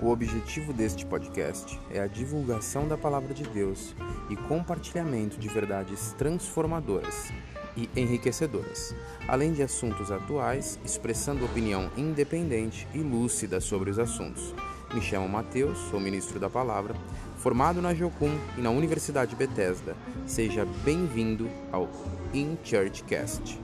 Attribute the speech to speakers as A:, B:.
A: O objetivo deste podcast é a divulgação da palavra de Deus e compartilhamento de verdades transformadoras e enriquecedoras, além de assuntos atuais, expressando opinião independente e lúcida sobre os assuntos. Me chamo Mateus, sou ministro da palavra, formado na Jocum e na Universidade Bethesda. Seja bem-vindo ao In Church Cast.